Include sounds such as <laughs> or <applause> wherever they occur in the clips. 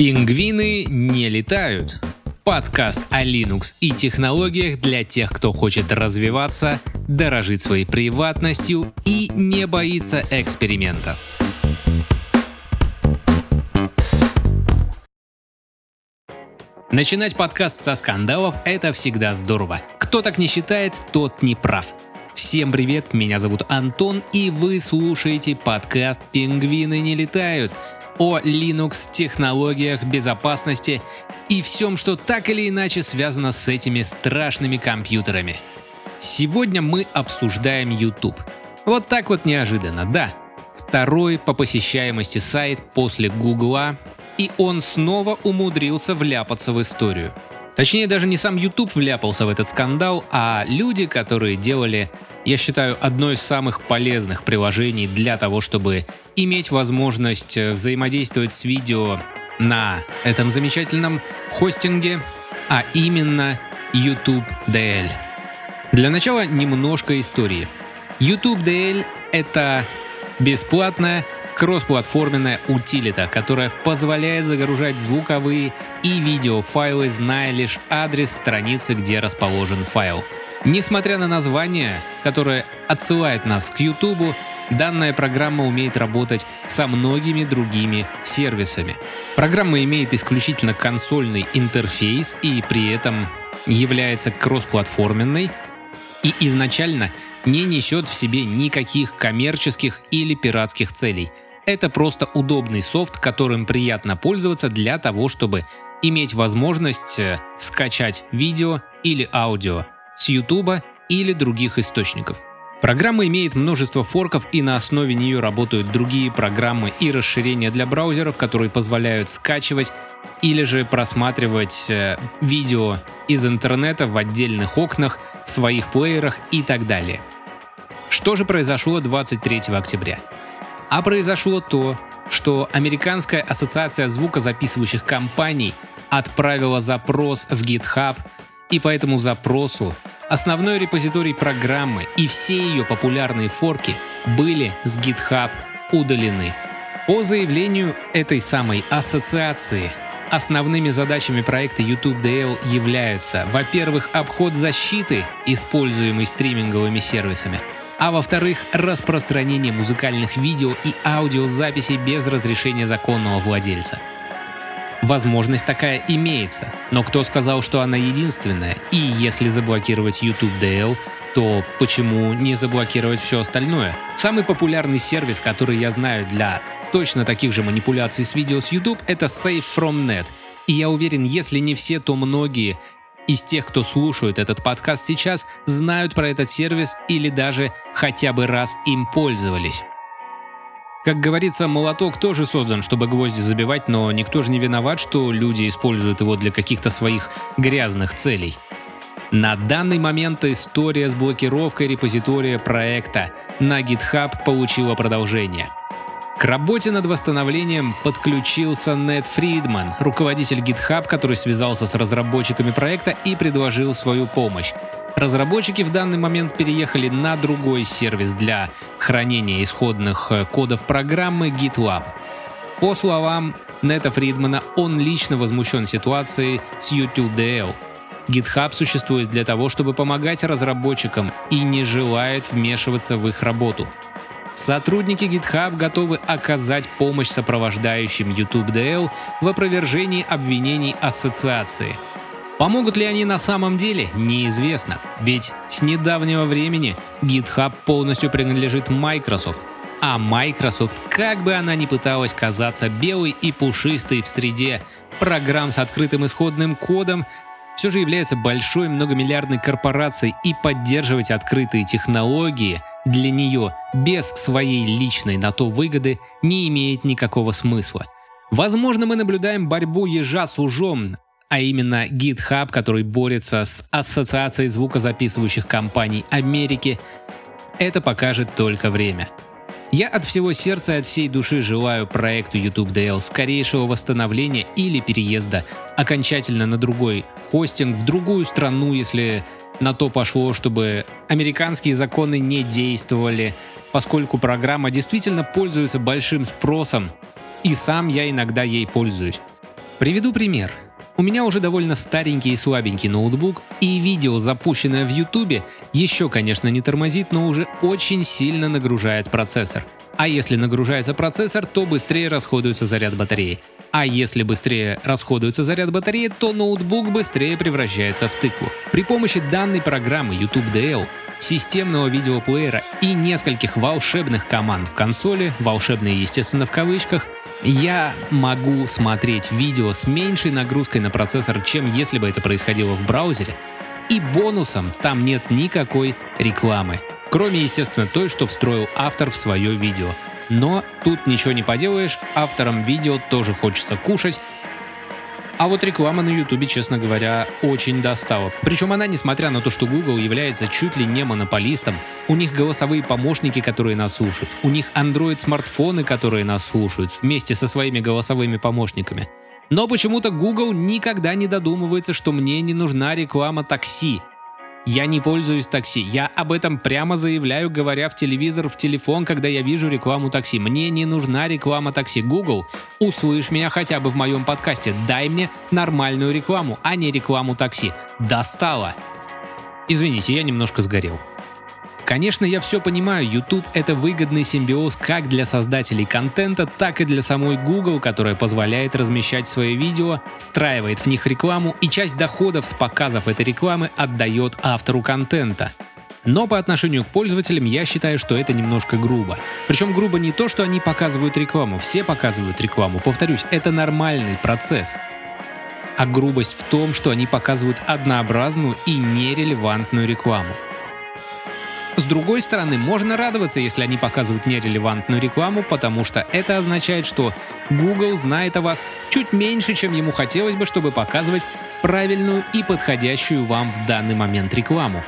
Пингвины не летают. Подкаст о Linux и технологиях для тех, кто хочет развиваться, дорожить своей приватностью и не боится экспериментов. Начинать подкаст со скандалов — это всегда здорово. Кто так не считает, тот не прав. Всем привет, меня зовут Антон, и вы слушаете подкаст «Пингвины не летают», о Linux, технологиях, безопасности и всем, что так или иначе связано с этими страшными компьютерами. Сегодня мы обсуждаем YouTube. Вот так вот неожиданно, да. Второй по посещаемости сайт после Гугла, и он снова умудрился вляпаться в историю. Точнее, даже не сам YouTube вляпался в этот скандал, а люди, которые делали, я считаю, одно из самых полезных приложений для того, чтобы иметь возможность э, взаимодействовать с видео на этом замечательном хостинге, а именно YouTube DL. Для начала немножко истории. YouTube DL — это бесплатная кроссплатформенная утилита, которая позволяет загружать звуковые и видеофайлы, зная лишь адрес страницы, где расположен файл. Несмотря на название, которое отсылает нас к YouTube, данная программа умеет работать со многими другими сервисами. Программа имеет исключительно консольный интерфейс и при этом является кроссплатформенной и изначально не несет в себе никаких коммерческих или пиратских целей – это просто удобный софт, которым приятно пользоваться для того, чтобы иметь возможность э, скачать видео или аудио с YouTube или других источников. Программа имеет множество форков и на основе нее работают другие программы и расширения для браузеров, которые позволяют скачивать или же просматривать э, видео из интернета в отдельных окнах, в своих плеерах и так далее. Что же произошло 23 октября? А произошло то, что Американская ассоциация звукозаписывающих компаний отправила запрос в GitHub, и по этому запросу основной репозиторий программы и все ее популярные форки были с GitHub удалены. По заявлению этой самой ассоциации, основными задачами проекта YouTube являются, во-первых, обход защиты, используемой стриминговыми сервисами, а во-вторых, распространение музыкальных видео и аудиозаписей без разрешения законного владельца. Возможность такая имеется, но кто сказал, что она единственная? И если заблокировать YouTube DL, то почему не заблокировать все остальное? Самый популярный сервис, который я знаю для точно таких же манипуляций с видео с YouTube, это Save From Net. И я уверен, если не все, то многие из тех, кто слушает этот подкаст сейчас, знают про этот сервис или даже хотя бы раз им пользовались. Как говорится, молоток тоже создан, чтобы гвозди забивать, но никто же не виноват, что люди используют его для каких-то своих грязных целей. На данный момент история с блокировкой репозитория проекта на GitHub получила продолжение – к работе над восстановлением подключился Нед Фридман, руководитель GitHub, который связался с разработчиками проекта и предложил свою помощь. Разработчики в данный момент переехали на другой сервис для хранения исходных э, кодов программы GitLab. По словам Нета Фридмана, он лично возмущен ситуацией с YouTube DL. GitHub существует для того, чтобы помогать разработчикам и не желает вмешиваться в их работу. Сотрудники GitHub готовы оказать помощь сопровождающим YouTube DL в опровержении обвинений ассоциации. Помогут ли они на самом деле, неизвестно, ведь с недавнего времени GitHub полностью принадлежит Microsoft, а Microsoft, как бы она ни пыталась казаться белой и пушистой в среде программ с открытым исходным кодом, все же является большой многомиллиардной корпорацией и поддерживать открытые технологии – для нее без своей личной на то выгоды не имеет никакого смысла. Возможно, мы наблюдаем борьбу ежа с ужом, а именно GitHub, который борется с Ассоциацией звукозаписывающих компаний Америки. Это покажет только время. Я от всего сердца и от всей души желаю проекту YouTube DL скорейшего восстановления или переезда окончательно на другой хостинг в другую страну, если на то пошло, чтобы американские законы не действовали, поскольку программа действительно пользуется большим спросом, и сам я иногда ей пользуюсь. Приведу пример. У меня уже довольно старенький и слабенький ноутбук, и видео, запущенное в YouTube, еще, конечно, не тормозит, но уже очень сильно нагружает процессор. А если нагружается процессор, то быстрее расходуется заряд батареи. А если быстрее расходуется заряд батареи, то ноутбук быстрее превращается в тыкву. При помощи данной программы YouTube DL, системного видеоплеера и нескольких волшебных команд в консоли, волшебные естественно в кавычках, я могу смотреть видео с меньшей нагрузкой на процессор, чем если бы это происходило в браузере. И бонусом там нет никакой рекламы. Кроме, естественно, той, что встроил автор в свое видео. Но тут ничего не поделаешь, авторам видео тоже хочется кушать, а вот реклама на YouTube, честно говоря, очень достала. Причем она, несмотря на то, что Google является чуть ли не монополистом, у них голосовые помощники, которые нас слушают, у них Android-смартфоны, которые нас слушают, вместе со своими голосовыми помощниками. Но почему-то Google никогда не додумывается, что мне не нужна реклама такси. Я не пользуюсь такси. Я об этом прямо заявляю, говоря в телевизор, в телефон, когда я вижу рекламу такси. Мне не нужна реклама такси. Google, услышь меня хотя бы в моем подкасте. Дай мне нормальную рекламу, а не рекламу такси. Достало. Извините, я немножко сгорел. Конечно, я все понимаю, YouTube — это выгодный симбиоз как для создателей контента, так и для самой Google, которая позволяет размещать свои видео, встраивает в них рекламу и часть доходов с показов этой рекламы отдает автору контента. Но по отношению к пользователям я считаю, что это немножко грубо. Причем грубо не то, что они показывают рекламу, все показывают рекламу. Повторюсь, это нормальный процесс. А грубость в том, что они показывают однообразную и нерелевантную рекламу. С другой стороны, можно радоваться, если они показывают нерелевантную рекламу, потому что это означает, что Google знает о вас чуть меньше, чем ему хотелось бы, чтобы показывать правильную и подходящую вам в данный момент рекламу.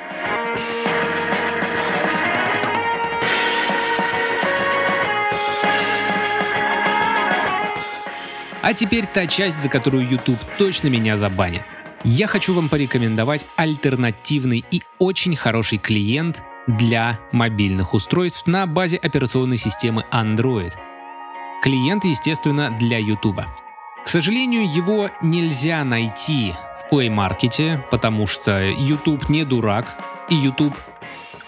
А теперь та часть, за которую YouTube точно меня забанит. Я хочу вам порекомендовать альтернативный и очень хороший клиент для мобильных устройств на базе операционной системы Android. Клиент, естественно, для YouTube. К сожалению, его нельзя найти в Play Market, потому что YouTube не дурак, и YouTube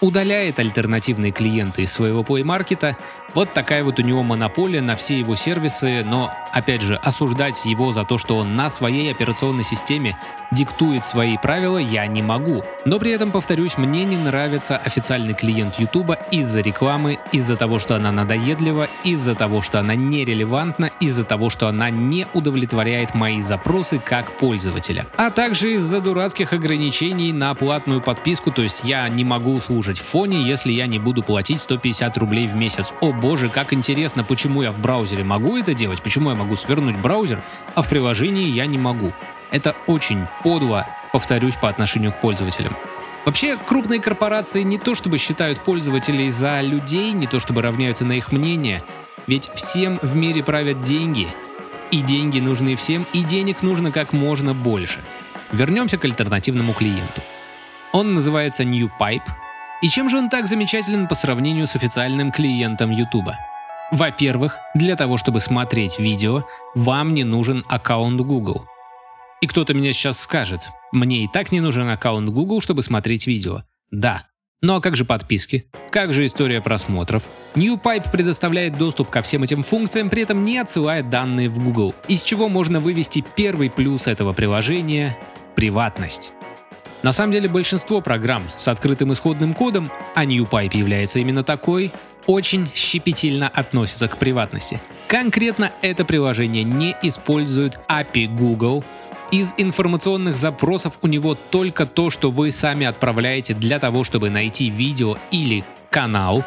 удаляет альтернативные клиенты из своего Play Market. Вот такая вот у него монополия на все его сервисы, но, опять же, осуждать его за то, что он на своей операционной системе диктует свои правила, я не могу. Но при этом, повторюсь, мне не нравится официальный клиент YouTube из-за рекламы, из-за того, что она надоедлива, из-за того, что она нерелевантна, из-за того, что она не удовлетворяет мои запросы как пользователя. А также из-за дурацких ограничений на платную подписку, то есть я не могу слушать в фоне, если я не буду платить 150 рублей в месяц. О боже, как интересно, почему я в браузере могу это делать, почему я могу свернуть браузер, а в приложении я не могу. Это очень подло, повторюсь, по отношению к пользователям. Вообще, крупные корпорации не то чтобы считают пользователей за людей, не то чтобы равняются на их мнение, ведь всем в мире правят деньги, и деньги нужны всем, и денег нужно как можно больше. Вернемся к альтернативному клиенту. Он называется NewPipe, и чем же он так замечателен по сравнению с официальным клиентом YouTube? Во-первых, для того, чтобы смотреть видео, вам не нужен аккаунт Google. И кто-то меня сейчас скажет, мне и так не нужен аккаунт Google, чтобы смотреть видео. Да. Ну а как же подписки? Как же история просмотров? NewPipe предоставляет доступ ко всем этим функциям, при этом не отсылает данные в Google, из чего можно вывести первый плюс этого приложения — приватность. На самом деле большинство программ с открытым исходным кодом, а NewPipe является именно такой, очень щепетильно относятся к приватности. Конкретно это приложение не использует API Google, из информационных запросов у него только то, что вы сами отправляете для того, чтобы найти видео или канал,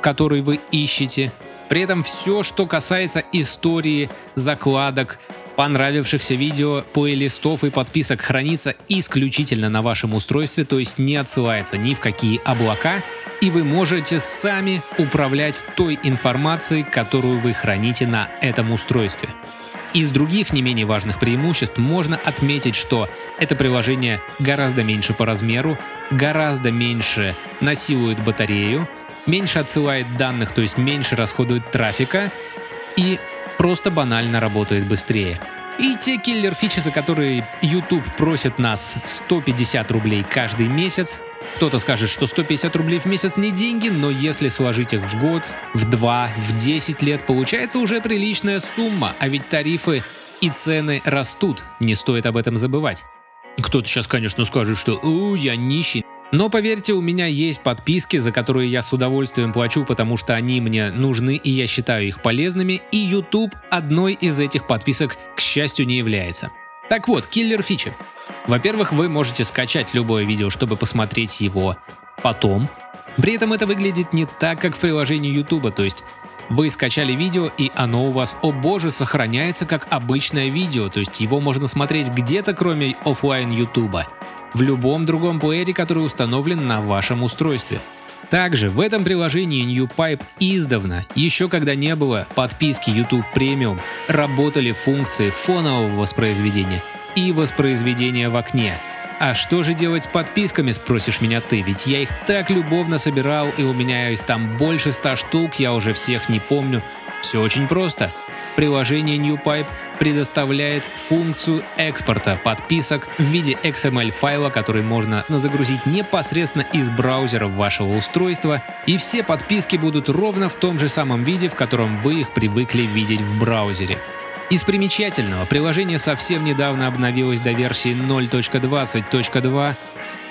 который вы ищете. При этом все, что касается истории, закладок, понравившихся видео, плейлистов и подписок хранится исключительно на вашем устройстве, то есть не отсылается ни в какие облака, и вы можете сами управлять той информацией, которую вы храните на этом устройстве. Из других не менее важных преимуществ можно отметить, что это приложение гораздо меньше по размеру, гораздо меньше насилует батарею, меньше отсылает данных, то есть меньше расходует трафика и просто банально работает быстрее. И те киллер-фичи, за которые YouTube просит нас 150 рублей каждый месяц, кто-то скажет, что 150 рублей в месяц не деньги, но если сложить их в год, в два, в 10 лет, получается уже приличная сумма, а ведь тарифы и цены растут, не стоит об этом забывать. Кто-то сейчас, конечно, скажет, что «У, я нищий». Но поверьте, у меня есть подписки, за которые я с удовольствием плачу, потому что они мне нужны и я считаю их полезными, и YouTube одной из этих подписок, к счастью, не является. Так вот, киллер фичи. Во-первых, вы можете скачать любое видео, чтобы посмотреть его потом. При этом это выглядит не так, как в приложении YouTube, то есть вы скачали видео, и оно у вас, о боже, сохраняется как обычное видео, то есть его можно смотреть где-то, кроме офлайн YouTube, в любом другом плеере, который установлен на вашем устройстве. Также в этом приложении NewPipe издавна, еще когда не было подписки YouTube Premium, работали функции фонового воспроизведения и воспроизведения в окне – а что же делать с подписками, спросишь меня ты, ведь я их так любовно собирал, и у меня их там больше ста штук, я уже всех не помню. Все очень просто. Приложение NewPipe предоставляет функцию экспорта подписок в виде XML файла, который можно загрузить непосредственно из браузера вашего устройства, и все подписки будут ровно в том же самом виде, в котором вы их привыкли видеть в браузере. Из примечательного, приложение совсем недавно обновилось до версии 0.20.2,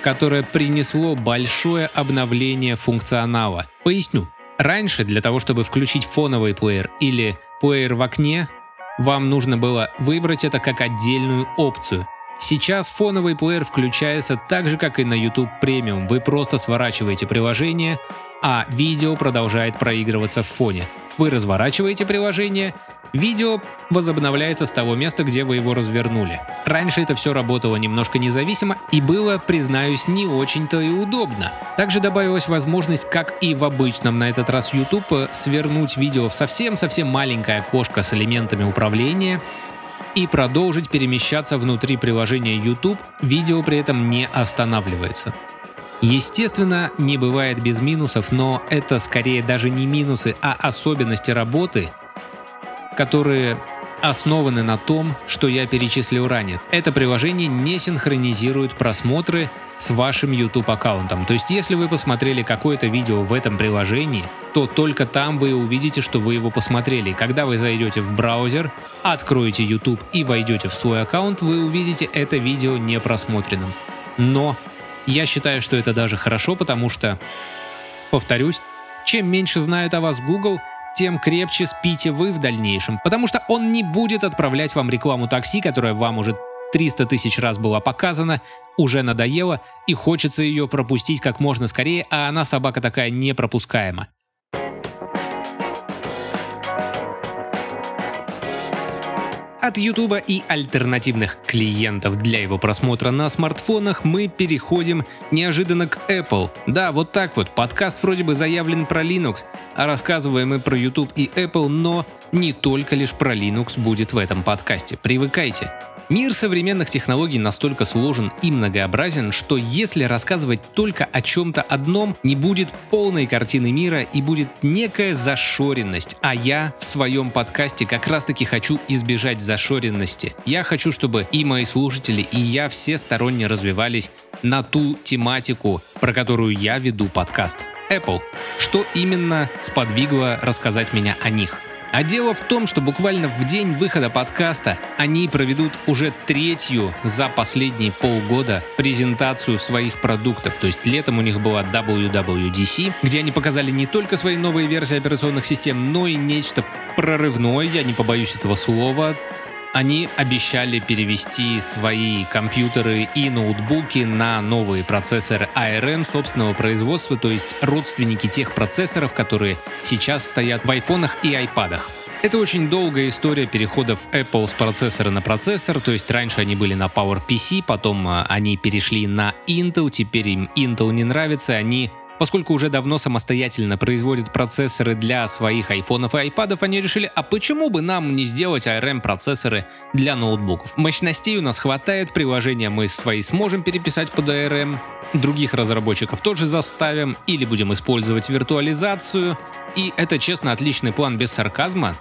которое принесло большое обновление функционала. Поясню. Раньше для того, чтобы включить фоновый плеер или плеер в окне, вам нужно было выбрать это как отдельную опцию. Сейчас фоновый плеер включается так же, как и на YouTube Premium. Вы просто сворачиваете приложение, а видео продолжает проигрываться в фоне. Вы разворачиваете приложение, Видео возобновляется с того места, где вы его развернули. Раньше это все работало немножко независимо и было, признаюсь, не очень-то и удобно. Также добавилась возможность, как и в обычном на этот раз YouTube, свернуть видео в совсем-совсем маленькое окошко с элементами управления и продолжить перемещаться внутри приложения YouTube, видео при этом не останавливается. Естественно, не бывает без минусов, но это скорее даже не минусы, а особенности работы, которые основаны на том, что я перечислил ранее. Это приложение не синхронизирует просмотры с вашим YouTube аккаунтом. То есть, если вы посмотрели какое-то видео в этом приложении, то только там вы увидите, что вы его посмотрели. Когда вы зайдете в браузер, откроете YouTube и войдете в свой аккаунт, вы увидите это видео не просмотренным. Но я считаю, что это даже хорошо, потому что, повторюсь, чем меньше знает о вас Google, тем крепче спите вы в дальнейшем, потому что он не будет отправлять вам рекламу такси, которая вам уже 300 тысяч раз была показана, уже надоела и хочется ее пропустить как можно скорее, а она собака такая непропускаема. От YouTube и альтернативных клиентов для его просмотра на смартфонах мы переходим неожиданно к Apple. Да, вот так вот, подкаст вроде бы заявлен про Linux, а рассказываем мы про YouTube и Apple, но не только лишь про Linux будет в этом подкасте. Привыкайте. Мир современных технологий настолько сложен и многообразен, что если рассказывать только о чем-то одном, не будет полной картины мира и будет некая зашоренность. А я в своем подкасте как раз таки хочу избежать зашоренности. Я хочу, чтобы и мои слушатели, и я все сторонне развивались на ту тематику, про которую я веду подкаст. Apple. Что именно сподвигло рассказать меня о них? А дело в том, что буквально в день выхода подкаста они проведут уже третью за последние полгода презентацию своих продуктов. То есть летом у них была WWDC, где они показали не только свои новые версии операционных систем, но и нечто прорывное, я не побоюсь этого слова, они обещали перевести свои компьютеры и ноутбуки на новые процессоры ARM собственного производства, то есть родственники тех процессоров, которые сейчас стоят в айфонах и айпадах. Это очень долгая история переходов Apple с процессора на процессор, то есть раньше они были на PowerPC, потом а, они перешли на Intel, теперь им Intel не нравится, они Поскольку уже давно самостоятельно производят процессоры для своих айфонов и айпадов, они решили, а почему бы нам не сделать ARM-процессоры для ноутбуков? Мощностей у нас хватает, приложения мы свои сможем переписать под ARM, других разработчиков тоже заставим, или будем использовать виртуализацию. И это, честно, отличный план без сарказма.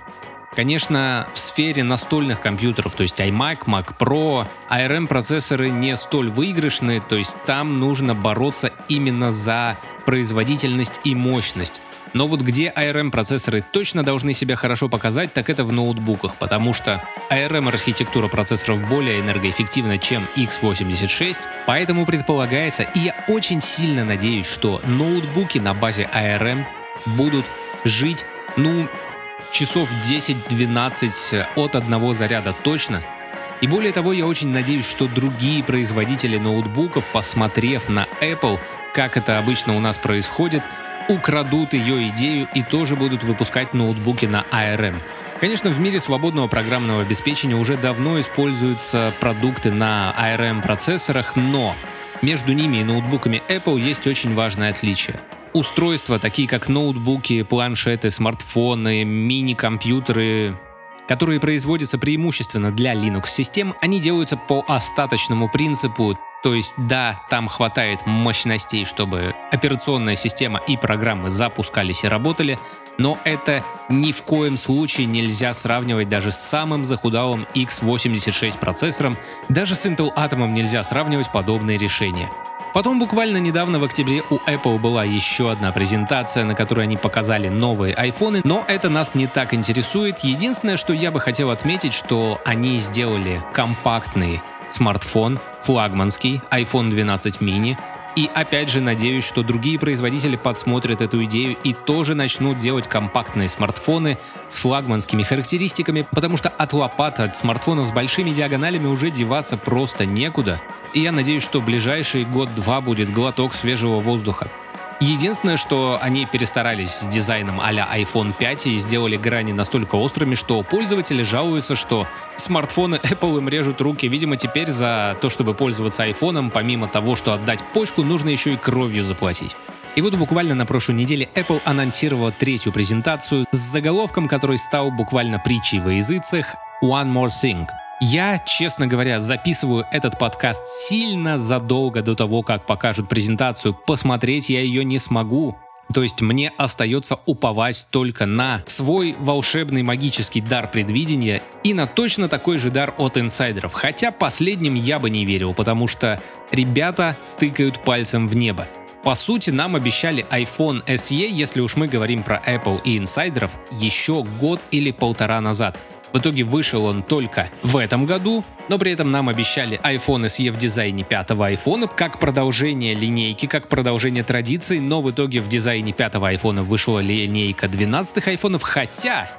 Конечно, в сфере настольных компьютеров, то есть iMac, Mac Pro, ARM процессоры не столь выигрышны, то есть там нужно бороться именно за производительность и мощность. Но вот где ARM процессоры точно должны себя хорошо показать, так это в ноутбуках, потому что ARM архитектура процессоров более энергоэффективна, чем x86, поэтому предполагается, и я очень сильно надеюсь, что ноутбуки на базе ARM будут жить, ну, часов 10-12 от одного заряда точно. И более того, я очень надеюсь, что другие производители ноутбуков, посмотрев на Apple, как это обычно у нас происходит, украдут ее идею и тоже будут выпускать ноутбуки на ARM. Конечно, в мире свободного программного обеспечения уже давно используются продукты на ARM процессорах, но между ними и ноутбуками Apple есть очень важное отличие – устройства, такие как ноутбуки, планшеты, смартфоны, мини-компьютеры, которые производятся преимущественно для Linux-систем, они делаются по остаточному принципу, то есть да, там хватает мощностей, чтобы операционная система и программы запускались и работали, но это ни в коем случае нельзя сравнивать даже с самым захудалым x86 процессором, даже с Intel Atom нельзя сравнивать подобные решения. Потом буквально недавно в октябре у Apple была еще одна презентация, на которой они показали новые айфоны, но это нас не так интересует. Единственное, что я бы хотел отметить, что они сделали компактный смартфон, флагманский iPhone 12 mini, и опять же надеюсь, что другие производители подсмотрят эту идею и тоже начнут делать компактные смартфоны с флагманскими характеристиками, потому что от лопат, от смартфонов с большими диагоналями уже деваться просто некуда. И я надеюсь, что ближайший год-два будет глоток свежего воздуха. Единственное, что они перестарались с дизайном а iPhone 5 и сделали грани настолько острыми, что пользователи жалуются, что смартфоны <laughs> Apple им режут руки. Видимо, теперь за то, чтобы пользоваться iPhone, помимо того, что отдать почку, нужно еще и кровью заплатить. И вот буквально на прошлой неделе Apple анонсировала третью презентацию с заголовком, который стал буквально притчей во языцах «One More Thing». Я, честно говоря, записываю этот подкаст сильно задолго до того, как покажут презентацию. Посмотреть я ее не смогу. То есть мне остается уповать только на свой волшебный магический дар предвидения и на точно такой же дар от инсайдеров. Хотя последним я бы не верил, потому что ребята тыкают пальцем в небо. По сути, нам обещали iPhone SE, если уж мы говорим про Apple и инсайдеров, еще год или полтора назад. В итоге вышел он только в этом году, но при этом нам обещали iPhone SE в дизайне пятого iPhone, как продолжение линейки, как продолжение традиций, но в итоге в дизайне пятого iPhone вышла линейка 12 айфонов, хотя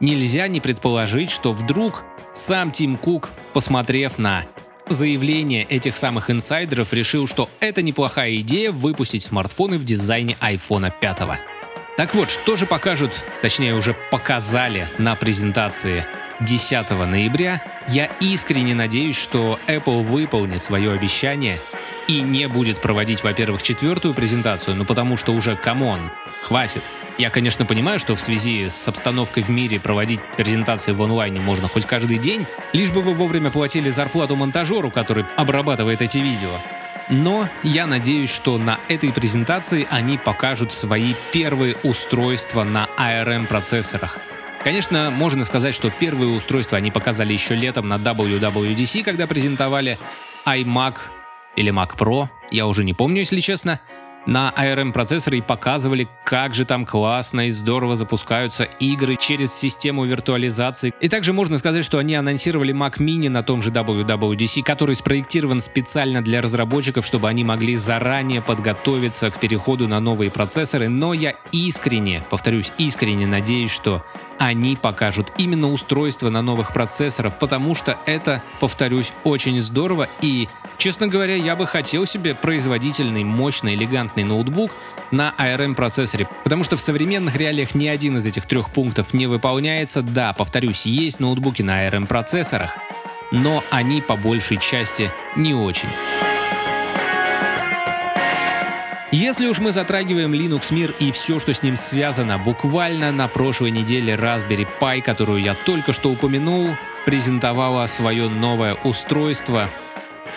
нельзя не предположить, что вдруг сам Тим Кук, посмотрев на заявление этих самых инсайдеров, решил, что это неплохая идея выпустить смартфоны в дизайне iPhone 5. Так вот, что же покажут, точнее уже показали на презентации 10 ноября, я искренне надеюсь, что Apple выполнит свое обещание и не будет проводить, во-первых, четвертую презентацию, ну потому что уже, come on, хватит. Я, конечно, понимаю, что в связи с обстановкой в мире проводить презентации в онлайне можно хоть каждый день, лишь бы вы вовремя платили зарплату монтажеру, который обрабатывает эти видео. Но я надеюсь, что на этой презентации они покажут свои первые устройства на ARM процессорах. Конечно, можно сказать, что первые устройства они показали еще летом на WWDC, когда презентовали iMac или Mac Pro, я уже не помню, если честно на ARM процессоры и показывали, как же там классно и здорово запускаются игры через систему виртуализации. И также можно сказать, что они анонсировали Mac Mini на том же WWDC, который спроектирован специально для разработчиков, чтобы они могли заранее подготовиться к переходу на новые процессоры. Но я искренне, повторюсь, искренне надеюсь, что они покажут именно устройство на новых процессорах, потому что это, повторюсь, очень здорово и Честно говоря, я бы хотел себе производительный, мощный, элегантный ноутбук на ARM процессоре, потому что в современных реалиях ни один из этих трех пунктов не выполняется. Да, повторюсь, есть ноутбуки на ARM процессорах, но они по большей части не очень. Если уж мы затрагиваем Linux мир и все, что с ним связано, буквально на прошлой неделе Raspberry Pi, которую я только что упомянул, презентовала свое новое устройство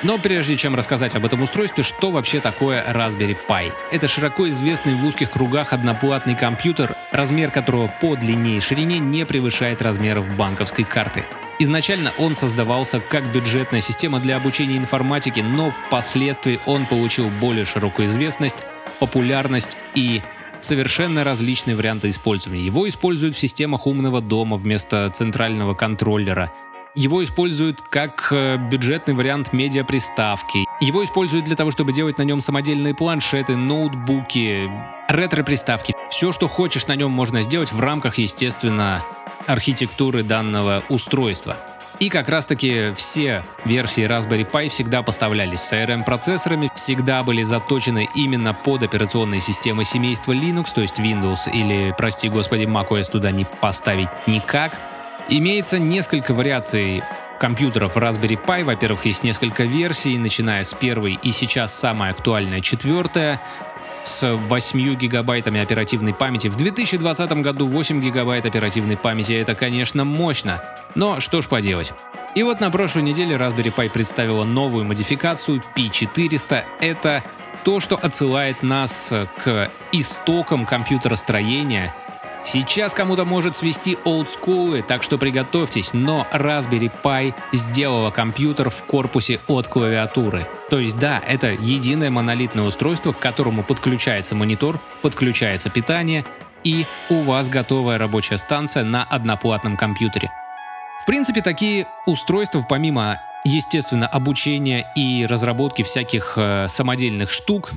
Но прежде чем рассказать об этом устройстве, что вообще такое Raspberry Pi? Это широко известный в узких кругах одноплатный компьютер, размер которого по длине и ширине не превышает размеров банковской карты. Изначально он создавался как бюджетная система для обучения информатике, но впоследствии он получил более широкую известность, популярность и совершенно различные варианты использования. Его используют в системах умного дома вместо центрального контроллера. Его используют как э, бюджетный вариант медиаприставки. Его используют для того, чтобы делать на нем самодельные планшеты, ноутбуки, ретро-приставки. Все, что хочешь на нем можно сделать в рамках, естественно, архитектуры данного устройства. И как раз таки все версии Raspberry Pi всегда поставлялись с ARM-процессорами, всегда были заточены именно под операционные системы семейства Linux, то есть Windows или, прости господи, macOS туда не поставить никак. Имеется несколько вариаций компьютеров Raspberry Pi. Во-первых, есть несколько версий, начиная с первой и сейчас самая актуальная четвертая с 8 гигабайтами оперативной памяти. В 2020 году 8 гигабайт оперативной памяти это, конечно, мощно. Но что ж поделать. И вот на прошлой неделе Raspberry Pi представила новую модификацию P400. Это то, что отсылает нас к истокам компьютеростроения Сейчас кому-то может свести олдскулы, так что приготовьтесь, но Raspberry Pi сделала компьютер в корпусе от клавиатуры. То есть да, это единое монолитное устройство, к которому подключается монитор, подключается питание, и у вас готовая рабочая станция на одноплатном компьютере. В принципе, такие устройства, помимо, естественно, обучения и разработки всяких э, самодельных штук,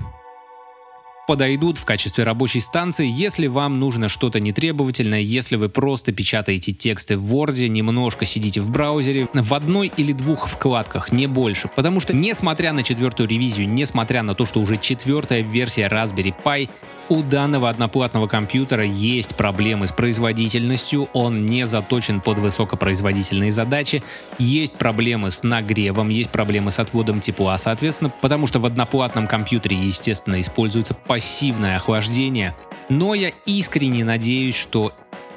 подойдут в качестве рабочей станции, если вам нужно что-то нетребовательное, если вы просто печатаете тексты в Word, немножко сидите в браузере, в одной или двух вкладках, не больше. Потому что, несмотря на четвертую ревизию, несмотря на то, что уже четвертая версия Raspberry Pi, у данного одноплатного компьютера есть проблемы с производительностью, он не заточен под высокопроизводительные задачи, есть проблемы с нагревом, есть проблемы с отводом тепла, соответственно, потому что в одноплатном компьютере, естественно, используется пассивное охлаждение, но я искренне надеюсь, что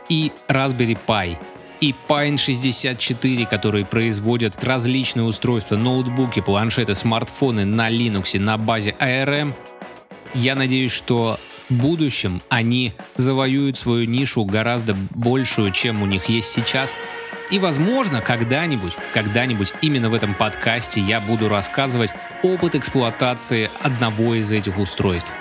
и Raspberry Pi, и Pine 64, которые производят различные устройства, ноутбуки, планшеты, смартфоны на Linux, на базе ARM, я надеюсь, что в будущем они завоюют свою нишу гораздо большую, чем у них есть сейчас. И, возможно, когда-нибудь, когда-нибудь именно в этом подкасте я буду рассказывать опыт эксплуатации одного из этих устройств.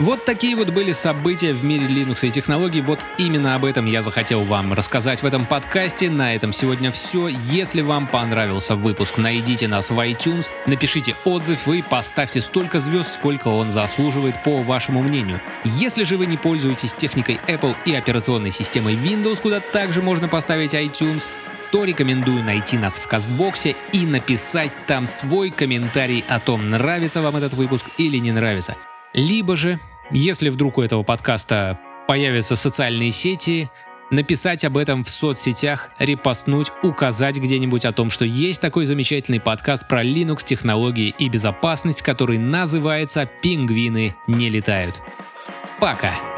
Вот такие вот были события в мире Linux и технологий. Вот именно об этом я захотел вам рассказать в этом подкасте. На этом сегодня все. Если вам понравился выпуск, найдите нас в iTunes, напишите отзыв и поставьте столько звезд, сколько он заслуживает по вашему мнению. Если же вы не пользуетесь техникой Apple и операционной системой Windows, куда также можно поставить iTunes, то рекомендую найти нас в Кастбоксе и написать там свой комментарий о том, нравится вам этот выпуск или не нравится. Либо же, если вдруг у этого подкаста появятся социальные сети, написать об этом в соцсетях, репостнуть, указать где-нибудь о том, что есть такой замечательный подкаст про Linux, технологии и безопасность, который называется «Пингвины не летают». Пока!